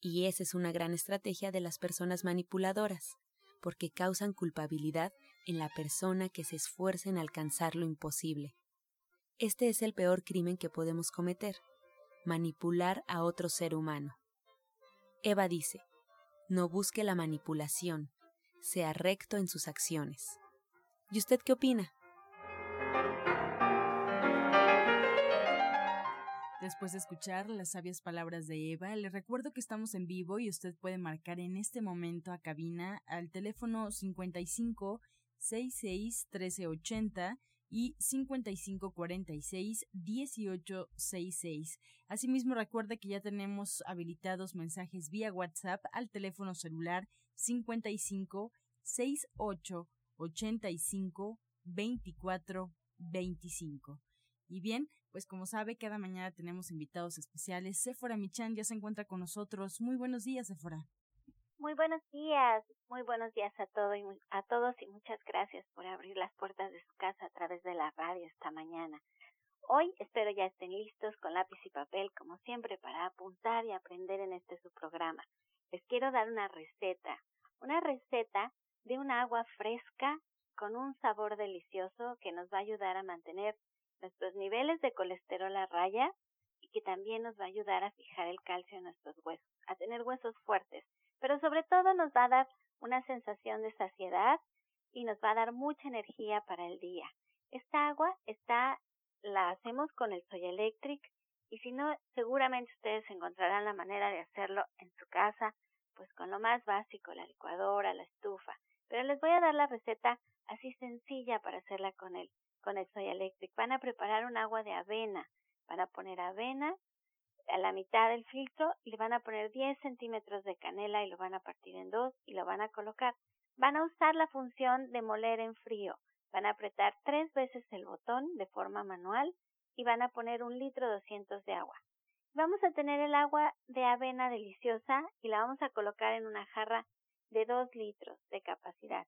y esa es una gran estrategia de las personas manipuladoras, porque causan culpabilidad en la persona que se esfuerza en alcanzar lo imposible. Este es el peor crimen que podemos cometer, manipular a otro ser humano. Eva dice, no busque la manipulación, sea recto en sus acciones. ¿Y usted qué opina? Después de escuchar las sabias palabras de Eva, le recuerdo que estamos en vivo y usted puede marcar en este momento a cabina al teléfono 55 66 1380 y 5546 1866. Asimismo, recuerde que ya tenemos habilitados mensajes vía WhatsApp al teléfono celular 55 68 85 24 25. Y bien, pues como sabe, cada mañana tenemos invitados especiales. Sephora Michan ya se encuentra con nosotros. Muy buenos días, Sephora. Muy buenos días, muy buenos días a, todo y a todos y muchas gracias por abrir las puertas de su casa a través de la radio esta mañana. Hoy espero ya estén listos con lápiz y papel, como siempre, para apuntar y aprender en este su programa. Les quiero dar una receta, una receta de un agua fresca con un sabor delicioso que nos va a ayudar a mantener nuestros niveles de colesterol a raya y que también nos va a ayudar a fijar el calcio en nuestros huesos, a tener huesos fuertes pero sobre todo nos va a dar una sensación de saciedad y nos va a dar mucha energía para el día. Esta agua está, la hacemos con el Soy Electric y si no, seguramente ustedes encontrarán la manera de hacerlo en su casa, pues con lo más básico, la licuadora, la estufa. Pero les voy a dar la receta así sencilla para hacerla con el, con Soy Electric. Van a preparar un agua de avena, van a poner avena, a la mitad del filtro le van a poner 10 centímetros de canela y lo van a partir en dos y lo van a colocar. Van a usar la función de moler en frío. Van a apretar tres veces el botón de forma manual y van a poner un litro 200 de agua. Vamos a tener el agua de avena deliciosa y la vamos a colocar en una jarra de 2 litros de capacidad.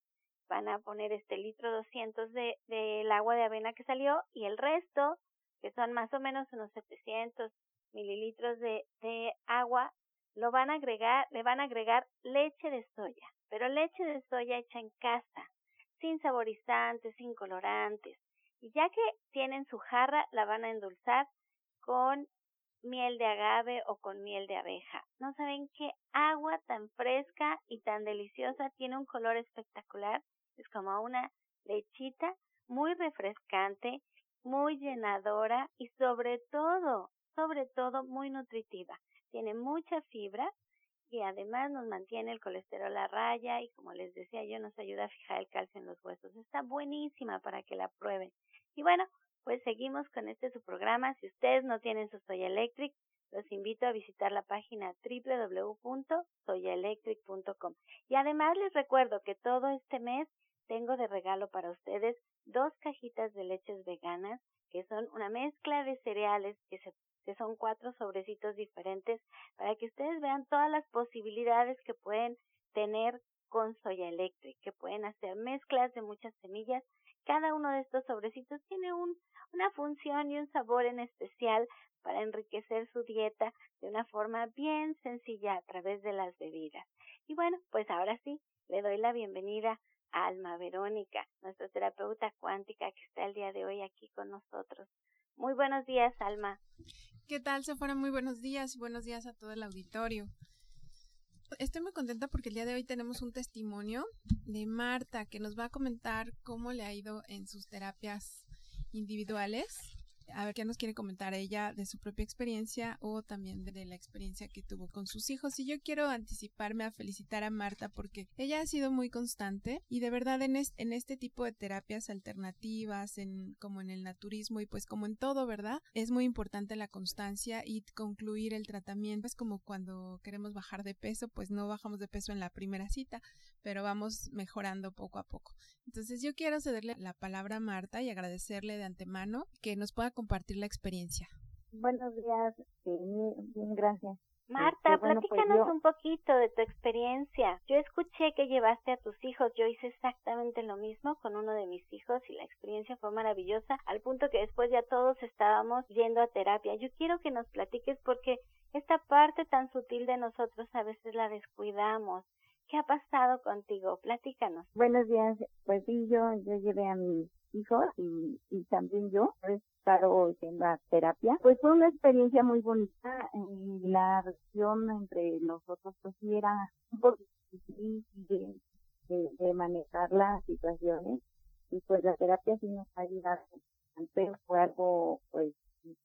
Van a poner este litro 200 de del agua de avena que salió y el resto, que son más o menos unos 700 mililitros de, de agua, lo van a agregar, le van a agregar leche de soya, pero leche de soya hecha en casa, sin saborizantes, sin colorantes. Y ya que tienen su jarra, la van a endulzar con miel de agave o con miel de abeja. No saben qué agua tan fresca y tan deliciosa tiene un color espectacular. Es como una lechita muy refrescante, muy llenadora y sobre todo sobre todo muy nutritiva. Tiene mucha fibra y además nos mantiene el colesterol a raya y como les decía yo nos ayuda a fijar el calcio en los huesos. Está buenísima para que la prueben. Y bueno, pues seguimos con este su programa. Si ustedes no tienen su Soya Electric, los invito a visitar la página www.soyaelectric.com. Y además les recuerdo que todo este mes tengo de regalo para ustedes dos cajitas de leches veganas que son una mezcla de cereales que son cuatro sobrecitos diferentes para que ustedes vean todas las posibilidades que pueden tener con Soya Electric, que pueden hacer mezclas de muchas semillas. Cada uno de estos sobrecitos tiene un, una función y un sabor en especial para enriquecer su dieta de una forma bien sencilla a través de las bebidas. Y bueno, pues ahora sí, le doy la bienvenida Alma Verónica, nuestra terapeuta cuántica que está el día de hoy aquí con nosotros. Muy buenos días, Alma. ¿Qué tal, Sephora? Muy buenos días. Buenos días a todo el auditorio. Estoy muy contenta porque el día de hoy tenemos un testimonio de Marta que nos va a comentar cómo le ha ido en sus terapias individuales a ver qué nos quiere comentar ella de su propia experiencia o también de la experiencia que tuvo con sus hijos. Y yo quiero anticiparme a felicitar a Marta porque ella ha sido muy constante y de verdad en, en este tipo de terapias alternativas, en, como en el naturismo y pues como en todo, ¿verdad? Es muy importante la constancia y concluir el tratamiento. Es como cuando queremos bajar de peso, pues no bajamos de peso en la primera cita, pero vamos mejorando poco a poco. Entonces yo quiero cederle la palabra a Marta y agradecerle de antemano que nos pueda compartir la experiencia. Buenos días, bien, gracias. Marta, este, pues platícanos un poquito de tu experiencia. Yo escuché que llevaste a tus hijos, yo hice exactamente lo mismo con uno de mis hijos y la experiencia fue maravillosa, al punto que después ya todos estábamos yendo a terapia. Yo quiero que nos platiques porque esta parte tan sutil de nosotros a veces la descuidamos. ¿Qué ha pasado contigo? Platícanos. Buenos días. Pues sí, yo, yo llevé a mi hijos y, y también yo he estado en la terapia. Pues fue una experiencia muy bonita y la relación entre nosotros pues sí era un poco difícil de, de, manejar las situaciones y pues la terapia sí nos ha ayudado. Pero fue algo pues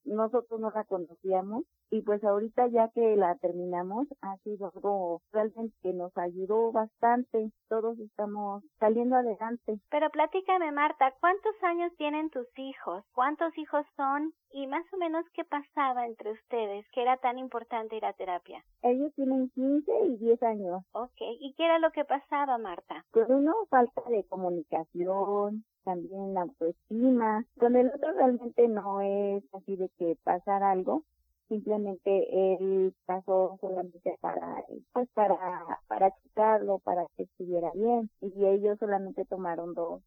nosotros no la conocíamos y pues ahorita ya que la terminamos ha sido algo realmente que nos ayudó bastante. Todos estamos saliendo adelante. Pero platícame Marta, ¿cuántos años tienen tus hijos? ¿Cuántos hijos son? Y más o menos qué pasaba entre ustedes, que era tan importante ir a terapia. Ellos tienen 15 y 10 años. Ok, ¿y qué era lo que pasaba Marta? Con uno falta de comunicación, también la autoestima. Con el otro realmente no es así de que pasar algo, simplemente él pasó solamente para pues para para checarlo para que estuviera bien. Y ellos solamente tomaron dos,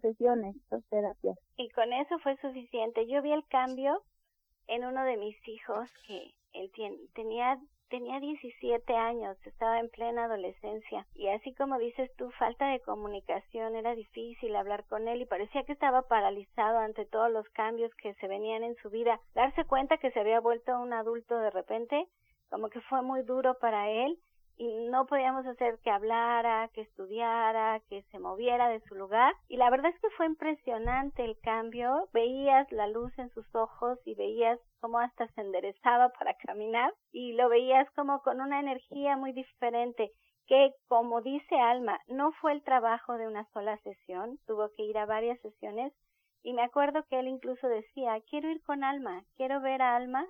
sesiones dos terapias. Y con eso fue suficiente. Yo vi el cambio en uno de mis hijos que él tenía tenía 17 años, estaba en plena adolescencia y así como dices tú, falta de comunicación, era difícil hablar con él y parecía que estaba paralizado ante todos los cambios que se venían en su vida. Darse cuenta que se había vuelto un adulto de repente, como que fue muy duro para él y no podíamos hacer que hablara, que estudiara, que se moviera de su lugar. Y la verdad es que fue impresionante el cambio. Veías la luz en sus ojos y veías cómo hasta se enderezaba para caminar y lo veías como con una energía muy diferente que, como dice Alma, no fue el trabajo de una sola sesión, tuvo que ir a varias sesiones y me acuerdo que él incluso decía, quiero ir con Alma, quiero ver a Alma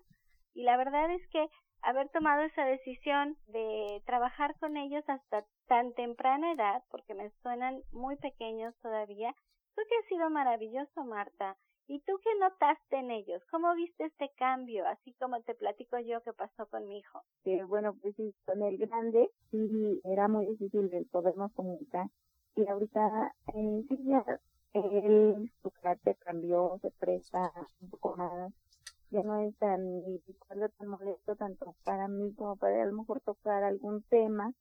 y la verdad es que haber tomado esa decisión de trabajar con ellos hasta tan temprana edad, porque me suenan muy pequeños todavía, creo que ha sido maravilloso, Marta. ¿Y tú qué notaste en ellos? ¿Cómo viste este cambio? Así como te platico yo que pasó con mi hijo. Sí, bueno, pues sí, con el grande sí era muy difícil el podernos comunicar. Y ahorita eh, sí ya él, su carácter cambió, se presta un poco más ya no es tan tan molesto tanto para mí como para a lo mejor tocar algún tema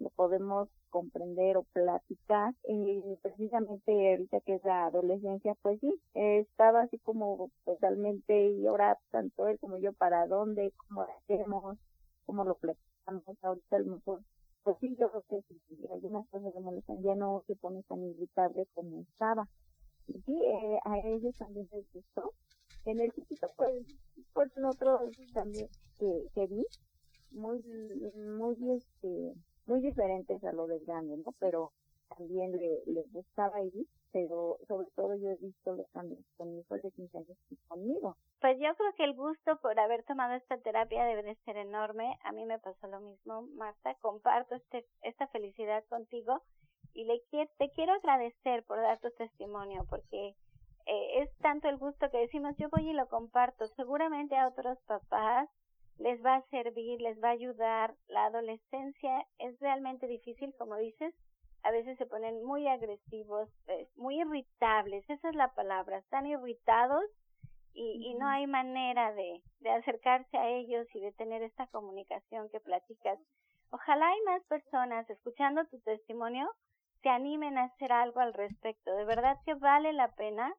lo podemos comprender o platicar y precisamente ahorita que es la adolescencia pues sí estaba así como totalmente y ahora tanto él como yo para dónde cómo hacemos cómo lo platicamos ahorita a lo mejor pues sí yo creo que si algunas cosas me molestan ya no se pone tan irritable como estaba. Sí eh, a ellos también les gustó. En el chiquito pues pues otros también que vi muy muy este muy diferentes a lo del grande no pero también le, les gustaba ir pero sobre todo yo he visto los cambios con mi hijo de 15 años y conmigo. Pues yo creo que el gusto por haber tomado esta terapia debe de ser enorme. A mí me pasó lo mismo, Marta. Comparto este, esta felicidad contigo y le te quiero agradecer por dar tu testimonio porque eh, es tanto el gusto que decimos yo voy y lo comparto. Seguramente a otros papás les va a servir, les va a ayudar. La adolescencia es realmente difícil, como dices. A veces se ponen muy agresivos, pues, muy irritables, esa es la palabra, están irritados y, y no hay manera de, de acercarse a ellos y de tener esta comunicación que platicas. Ojalá hay más personas escuchando tu testimonio se animen a hacer algo al respecto. De verdad que vale la pena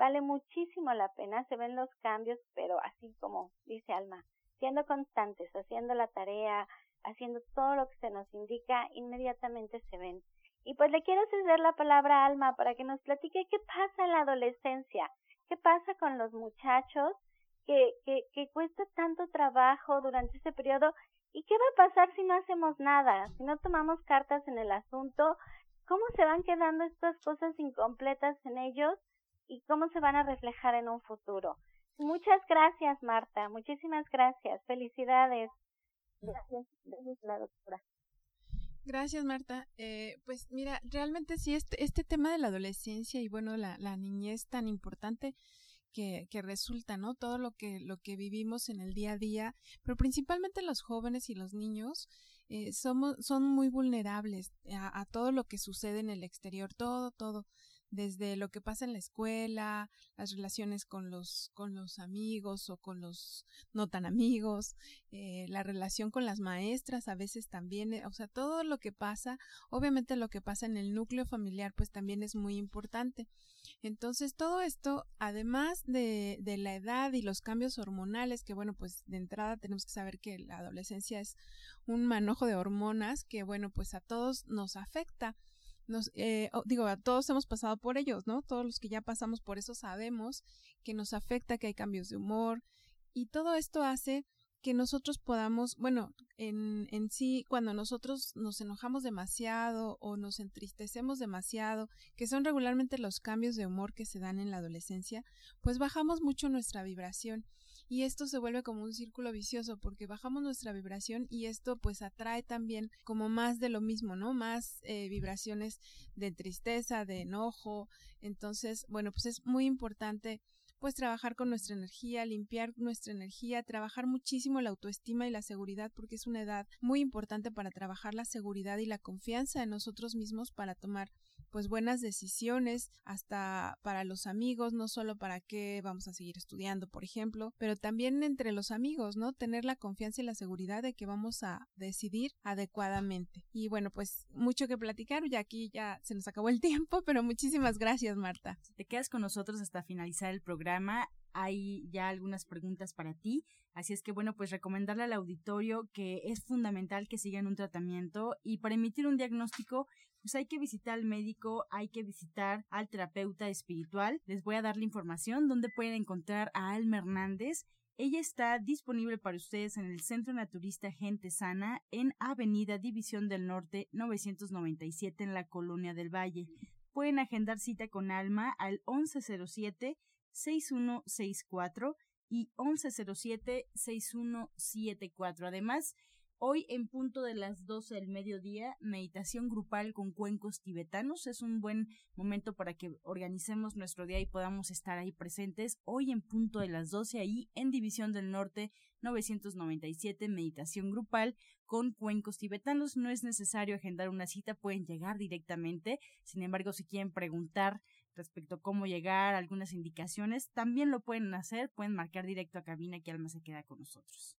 Vale muchísimo la pena, se ven los cambios, pero así como dice Alma, siendo constantes, haciendo la tarea, haciendo todo lo que se nos indica, inmediatamente se ven. Y pues le quiero ceder la palabra a Alma para que nos platique qué pasa en la adolescencia, qué pasa con los muchachos, que, que, que cuesta tanto trabajo durante ese periodo y qué va a pasar si no hacemos nada, si no tomamos cartas en el asunto, cómo se van quedando estas cosas incompletas en ellos y cómo se van a reflejar en un futuro. Muchas gracias, Marta. Muchísimas gracias. Felicidades. Gracias, la doctora. Gracias, Marta. Eh, pues mira, realmente sí, este, este tema de la adolescencia y bueno, la, la niñez tan importante que, que, resulta, ¿no? Todo lo que, lo que vivimos en el día a día, pero principalmente los jóvenes y los niños eh, somos, son muy vulnerables a, todo lo que sucede en el exterior, todo, todo desde lo que pasa en la escuela, las relaciones con los, con los amigos o con los no tan amigos, eh, la relación con las maestras a veces también, eh, o sea, todo lo que pasa, obviamente lo que pasa en el núcleo familiar pues también es muy importante. Entonces todo esto, además de, de la edad y los cambios hormonales, que bueno, pues de entrada tenemos que saber que la adolescencia es un manojo de hormonas que bueno, pues a todos nos afecta nos, eh, digo, a todos hemos pasado por ellos, ¿no? Todos los que ya pasamos por eso sabemos que nos afecta, que hay cambios de humor y todo esto hace que nosotros podamos, bueno, en, en sí, cuando nosotros nos enojamos demasiado o nos entristecemos demasiado, que son regularmente los cambios de humor que se dan en la adolescencia, pues bajamos mucho nuestra vibración y esto se vuelve como un círculo vicioso porque bajamos nuestra vibración y esto pues atrae también como más de lo mismo, ¿no? Más eh, vibraciones de tristeza, de enojo. Entonces, bueno, pues es muy importante pues trabajar con nuestra energía, limpiar nuestra energía, trabajar muchísimo la autoestima y la seguridad porque es una edad muy importante para trabajar la seguridad y la confianza en nosotros mismos para tomar pues buenas decisiones hasta para los amigos, no solo para qué vamos a seguir estudiando, por ejemplo, pero también entre los amigos, ¿no? Tener la confianza y la seguridad de que vamos a decidir adecuadamente. Y bueno, pues mucho que platicar, ya aquí ya se nos acabó el tiempo, pero muchísimas gracias, Marta. Te quedas con nosotros hasta finalizar el programa hay ya algunas preguntas para ti. Así es que bueno, pues recomendarle al auditorio que es fundamental que sigan un tratamiento y para emitir un diagnóstico, pues hay que visitar al médico, hay que visitar al terapeuta espiritual. Les voy a dar la información donde pueden encontrar a Alma Hernández. Ella está disponible para ustedes en el Centro Naturista Gente Sana en Avenida División del Norte 997 en la Colonia del Valle. Pueden agendar cita con Alma al 1107 6164 y 1107-6174. Además, hoy en punto de las 12 del mediodía, meditación grupal con cuencos tibetanos. Es un buen momento para que organicemos nuestro día y podamos estar ahí presentes. Hoy en punto de las 12 ahí en División del Norte 997, meditación grupal con cuencos tibetanos. No es necesario agendar una cita, pueden llegar directamente. Sin embargo, si quieren preguntar respecto a cómo llegar, algunas indicaciones, también lo pueden hacer, pueden marcar directo a cabina que Alma se queda con nosotros.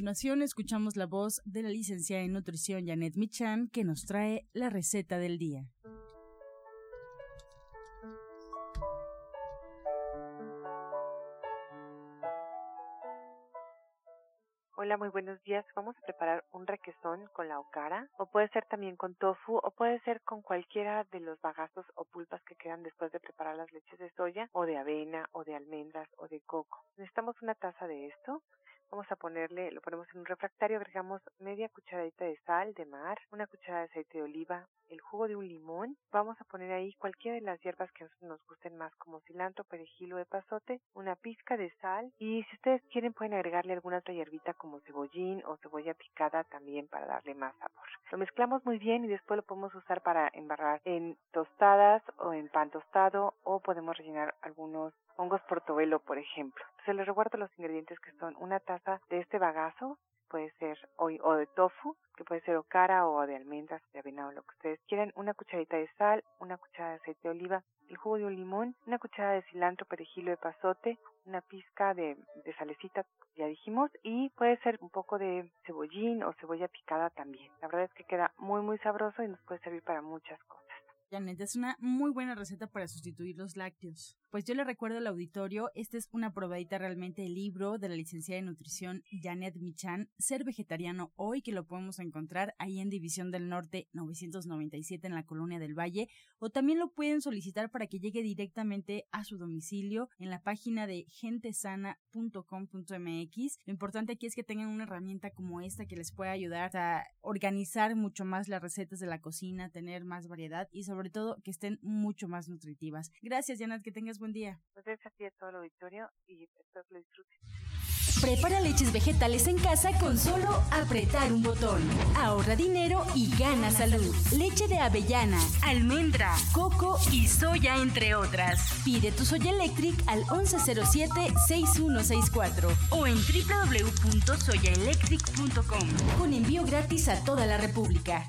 continuación escuchamos la voz de la licenciada en nutrición Janet Michan que nos trae la receta del día. Hola, muy buenos días. Vamos a preparar un requesón con la okara, o puede ser también con tofu, o puede ser con cualquiera de los bagazos o pulpas que quedan después de preparar las leches de soya, o de avena, o de almendras, o de coco. Necesitamos una taza de esto, Vamos a ponerle, lo ponemos en un refractario, agregamos media cucharadita de sal de mar, una cucharada de aceite de oliva, el jugo de un limón. Vamos a poner ahí cualquiera de las hierbas que nos gusten más, como cilantro, perejil o epazote, una pizca de sal y si ustedes quieren pueden agregarle alguna otra hierbita como cebollín o cebolla picada también para darle más sabor. Lo mezclamos muy bien y después lo podemos usar para embarrar en tostadas o en pan tostado o podemos rellenar algunos hongos portobelo, por ejemplo. Se les recuerdo los ingredientes que son una taza de este bagazo, puede ser o, o de tofu, que puede ser okara o de almendras, de avena o lo que ustedes quieran, una cucharita de sal, una cucharada de aceite de oliva, el jugo de un limón, una cucharada de cilantro, perejil de pasote, una pizca de, de salecita, ya dijimos, y puede ser un poco de cebollín o cebolla picada también. La verdad es que queda muy muy sabroso y nos puede servir para muchas cosas. Janet, es una muy buena receta para sustituir los lácteos. Pues yo le recuerdo al auditorio, esta es una probadita realmente del libro de la licenciada en nutrición Janet Michan, Ser Vegetariano Hoy, que lo podemos encontrar ahí en División del Norte 997 en la Colonia del Valle, o también lo pueden solicitar para que llegue directamente a su domicilio en la página de gentesana.com.mx. Lo importante aquí es que tengan una herramienta como esta que les pueda ayudar a organizar mucho más las recetas de la cocina, tener más variedad y sobre todo que estén mucho más nutritivas. Gracias, Janet, que tengas buen día. Pues es así a todo el auditorio y espero que lo disfruten. Prepara leches vegetales en casa con solo apretar un botón. Ahorra dinero y gana salud. Leche de avellana, almendra, coco y soya, entre otras. Pide tu Soya Electric al 1107-6164 o en www.soyaelectric.com con envío gratis a toda la República.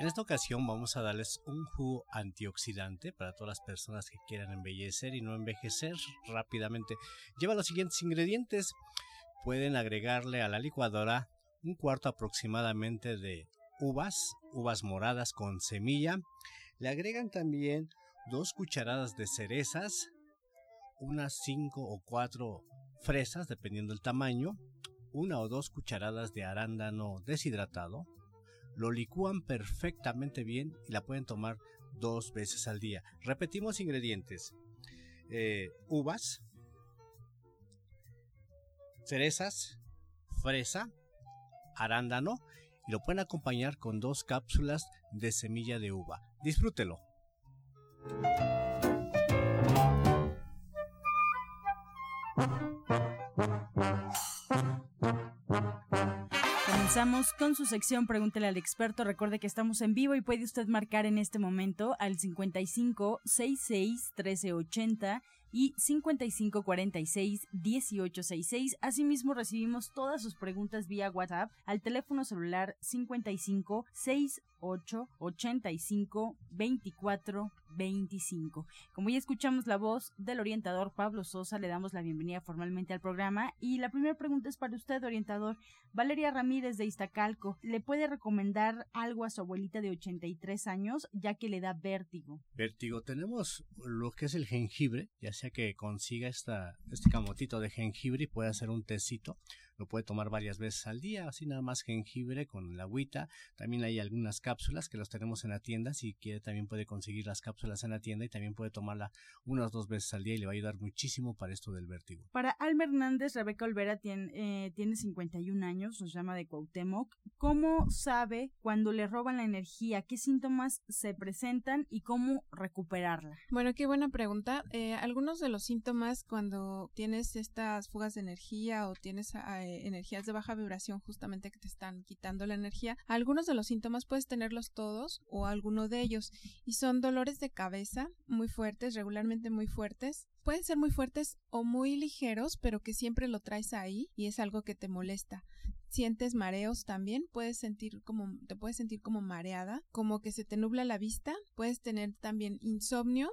En esta ocasión vamos a darles un jugo antioxidante para todas las personas que quieran embellecer y no envejecer rápidamente. Lleva los siguientes ingredientes. Pueden agregarle a la licuadora un cuarto aproximadamente de uvas, uvas moradas con semilla. Le agregan también dos cucharadas de cerezas, unas cinco o cuatro fresas, dependiendo del tamaño, una o dos cucharadas de arándano deshidratado, lo licúan perfectamente bien y la pueden tomar dos veces al día. Repetimos ingredientes. Eh, uvas, cerezas, fresa, arándano y lo pueden acompañar con dos cápsulas de semilla de uva. Disfrútelo. Comenzamos con su sección Pregúntele al experto. Recuerde que estamos en vivo y puede usted marcar en este momento al 55 66 1380 y 55 46 1866. Asimismo, recibimos todas sus preguntas vía WhatsApp al teléfono celular 55 68 85 24 25. Como ya escuchamos la voz del orientador Pablo Sosa, le damos la bienvenida formalmente al programa. Y la primera pregunta es para usted, orientador. Valeria Ramírez de Iztacalco, ¿le puede recomendar algo a su abuelita de 83 años, ya que le da vértigo? Vértigo, tenemos lo que es el jengibre, ya sea que consiga este camotito de jengibre y pueda hacer un tecito. Lo puede tomar varias veces al día, así nada más jengibre con la agüita. También hay algunas cápsulas que las tenemos en la tienda. Si quiere, también puede conseguir las cápsulas en la tienda y también puede tomarla unas dos veces al día y le va a ayudar muchísimo para esto del vértigo. Para Alma Hernández, Rebeca Olvera tiene, eh, tiene 51 años, nos llama de Cuauhtémoc. ¿Cómo sabe cuando le roban la energía? ¿Qué síntomas se presentan y cómo recuperarla? Bueno, qué buena pregunta. Eh, algunos de los síntomas cuando tienes estas fugas de energía o tienes eh, energías de baja vibración justamente que te están quitando la energía, algunos de los síntomas puedes tenerlos todos o alguno de ellos y son dolores de cabeza muy fuertes, regularmente muy fuertes, pueden ser muy fuertes o muy ligeros, pero que siempre lo traes ahí y es algo que te molesta. Sientes mareos también, puedes sentir como te puedes sentir como mareada, como que se te nubla la vista, puedes tener también insomnio,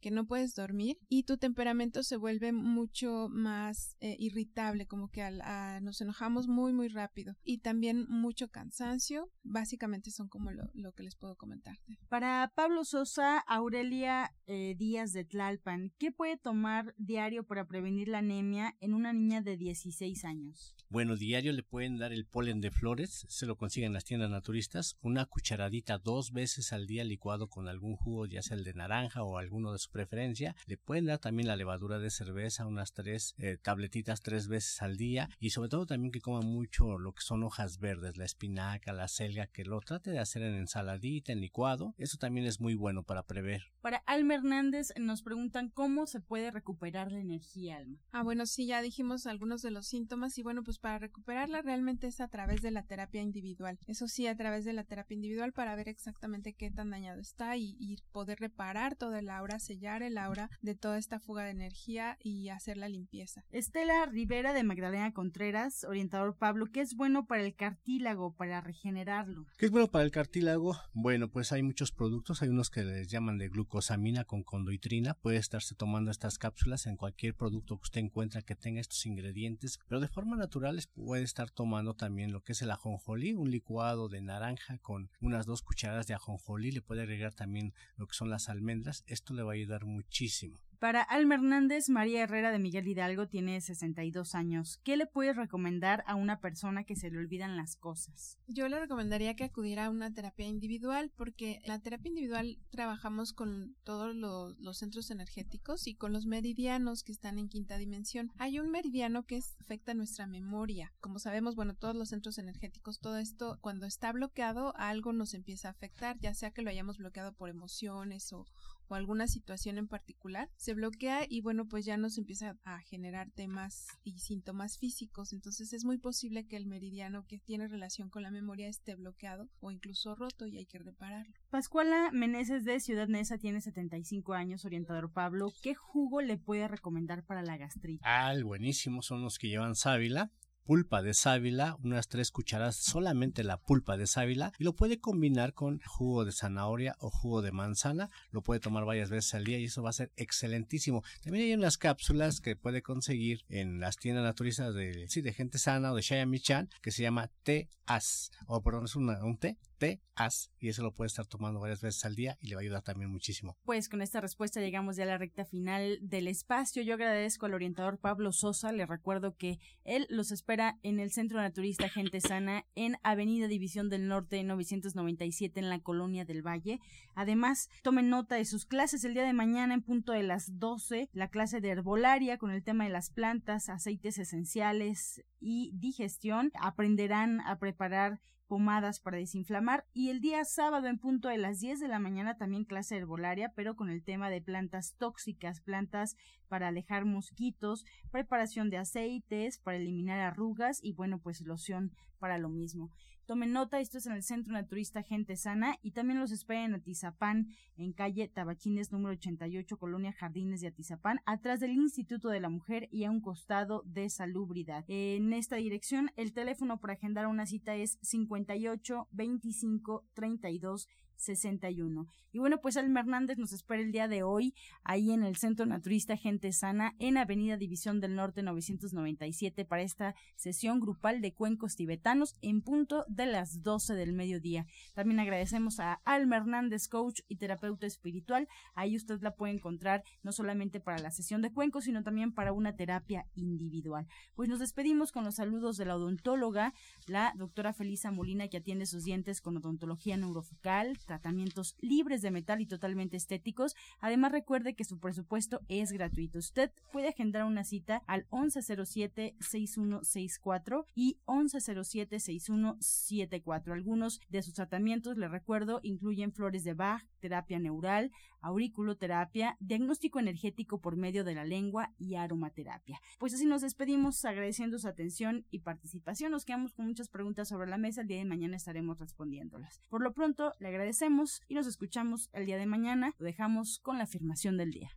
que no puedes dormir y tu temperamento se vuelve mucho más eh, irritable, como que al, a, nos enojamos muy muy rápido y también mucho cansancio, básicamente son como lo, lo que les puedo comentar. Para Pablo Sosa, Aurelia eh, Díaz de Tlalpan, ¿qué puede tomar diario para prevenir la anemia en una niña de 16 años? Bueno, diario le pueden dar el polen de flores, se lo consiguen en las tiendas naturistas, una cucharadita dos veces al día licuado con algún jugo, ya sea el de naranja o alguno de su preferencia. Le pueden dar también la levadura de cerveza, unas tres eh, tabletitas tres veces al día y sobre todo también que coma mucho lo que son hojas verdes, la espinaca, la selga, que lo trate de hacer en ensaladita, en licuado. Eso también es muy bueno para prever. Para Alma Hernández nos preguntan cómo se puede recuperar la energía, Alma. Ah, bueno, sí, ya dijimos algunos de los síntomas y bueno, pues para recuperarla realmente es a través de la terapia individual. Eso sí, a través de la terapia individual para ver exactamente qué tan dañado está y, y poder reparar toda el aura, sellar el aura de toda esta fuga de energía y hacer la limpieza. Estela Rivera de Magdalena Contreras, orientador Pablo, ¿qué es bueno para el cartílago, para regenerarlo? ¿Qué es bueno para el cartílago? Bueno, pues hay muchos productos, hay unos que les llaman de glucosamina con condoitrina, puede estarse tomando estas cápsulas en cualquier producto que usted encuentra que tenga estos ingredientes, pero de forma natural puede estar tomando también lo que es el ajonjolí, un licuado de naranja con unas dos cucharadas de ajonjolí, le puede agregar también lo que son las almendras, esto le va a ayudar muchísimo. Para Alma Hernández, María Herrera de Miguel Hidalgo tiene 62 años. ¿Qué le puedes recomendar a una persona que se le olvidan las cosas? Yo le recomendaría que acudiera a una terapia individual porque en la terapia individual trabajamos con todos los, los, centros energéticos y con los meridianos que están en quinta dimensión. Hay un meridiano que afecta nuestra memoria. Como sabemos, bueno, todos los centros energéticos, todo esto, cuando está bloqueado, algo nos empieza a afectar, ya sea que lo hayamos bloqueado por emociones o, o alguna situación en particular, se bloquea y bueno, pues ya nos empieza a generar temas y síntomas físicos. Entonces es muy posible que el meridiano que tiene relación con la memoria esté bloqueado o incluso roto y hay que repararlo. Pascuala Meneses de Ciudad Neza tiene 75 años, orientador Pablo. ¿Qué jugo le puede recomendar para la gastritis? Ah, buenísimo, son los que llevan sábila pulpa de sábila, unas tres cucharadas solamente la pulpa de sábila y lo puede combinar con jugo de zanahoria o jugo de manzana, lo puede tomar varias veces al día y eso va a ser excelentísimo. También hay unas cápsulas que puede conseguir en las tiendas naturistas de, sí, de gente sana o de Shaya Michan que se llama té as o perdón es un té té as y eso lo puede estar tomando varias veces al día y le va a ayudar también muchísimo. Pues con esta respuesta llegamos ya a la recta final del espacio. Yo agradezco al orientador Pablo Sosa, le recuerdo que él los espera en el Centro Naturista Gente Sana en Avenida División del Norte 997 en la Colonia del Valle. Además, tomen nota de sus clases el día de mañana en punto de las 12, la clase de herbolaria con el tema de las plantas, aceites esenciales y digestión. Aprenderán a preparar pomadas para desinflamar y el día sábado en punto de las 10 de la mañana también clase herbolaria pero con el tema de plantas tóxicas, plantas para alejar mosquitos, preparación de aceites para eliminar arrugas y bueno pues loción para lo mismo. Tomen nota, esto es en el Centro Naturista Gente Sana y también los esperen en Atizapán, en calle Tabachines número 88, Colonia Jardines de Atizapán, atrás del Instituto de la Mujer y a un costado de Salubridad. En esta dirección, el teléfono para agendar una cita es 58 25 32 61. Y bueno, pues Alma Hernández nos espera el día de hoy ahí en el Centro Naturista Gente Sana en Avenida División del Norte 997 para esta sesión grupal de cuencos tibetanos en punto de las 12 del mediodía. También agradecemos a Alma Hernández, coach y terapeuta espiritual. Ahí usted la puede encontrar no solamente para la sesión de cuencos, sino también para una terapia individual. Pues nos despedimos con los saludos de la odontóloga, la doctora Felisa Molina, que atiende sus dientes con odontología neurofocal, tratamientos libres de metal y totalmente estéticos. Además, recuerde que su presupuesto es gratuito. Usted puede agendar una cita al 1107-6164 y 1107-6174. Algunos de sus tratamientos, le recuerdo, incluyen flores de Bach, terapia neural, auriculoterapia, diagnóstico energético por medio de la lengua y aromaterapia. Pues así nos despedimos agradeciendo su atención y participación. Nos quedamos con muchas preguntas sobre la mesa. El día de mañana estaremos respondiéndolas. Por lo pronto, le agradecemos y nos escuchamos el día de mañana. Lo dejamos con la afirmación del día.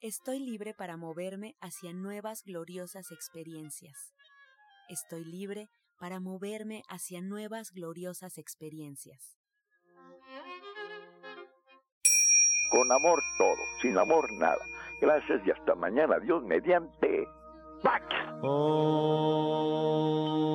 Estoy libre para moverme hacia nuevas gloriosas experiencias. Estoy libre para moverme hacia nuevas gloriosas experiencias. Con amor todo, sin amor nada. Gracias y hasta mañana. Dios mediante. ¡Pax! Oh.